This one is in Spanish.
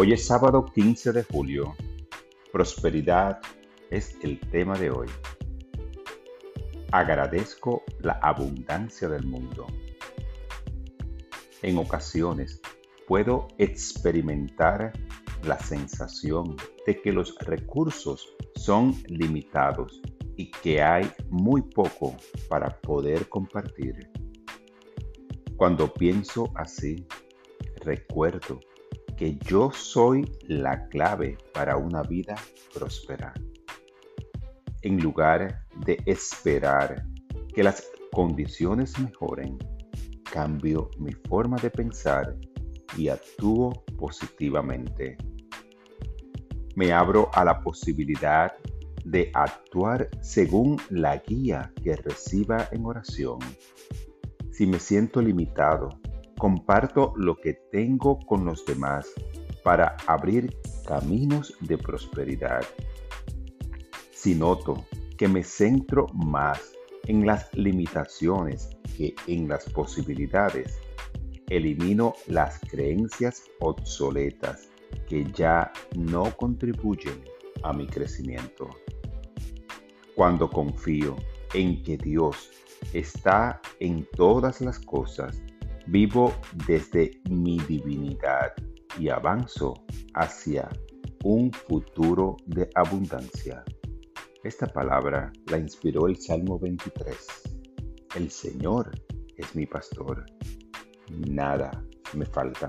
Hoy es sábado 15 de julio. Prosperidad es el tema de hoy. Agradezco la abundancia del mundo. En ocasiones puedo experimentar la sensación de que los recursos son limitados y que hay muy poco para poder compartir. Cuando pienso así, recuerdo que yo soy la clave para una vida próspera. En lugar de esperar que las condiciones mejoren, cambio mi forma de pensar y actúo positivamente. Me abro a la posibilidad de actuar según la guía que reciba en oración. Si me siento limitado comparto lo que tengo con los demás para abrir caminos de prosperidad. Si noto que me centro más en las limitaciones que en las posibilidades, elimino las creencias obsoletas que ya no contribuyen a mi crecimiento. Cuando confío en que Dios está en todas las cosas Vivo desde mi divinidad y avanzo hacia un futuro de abundancia. Esta palabra la inspiró el Salmo 23. El Señor es mi pastor. Nada me falta.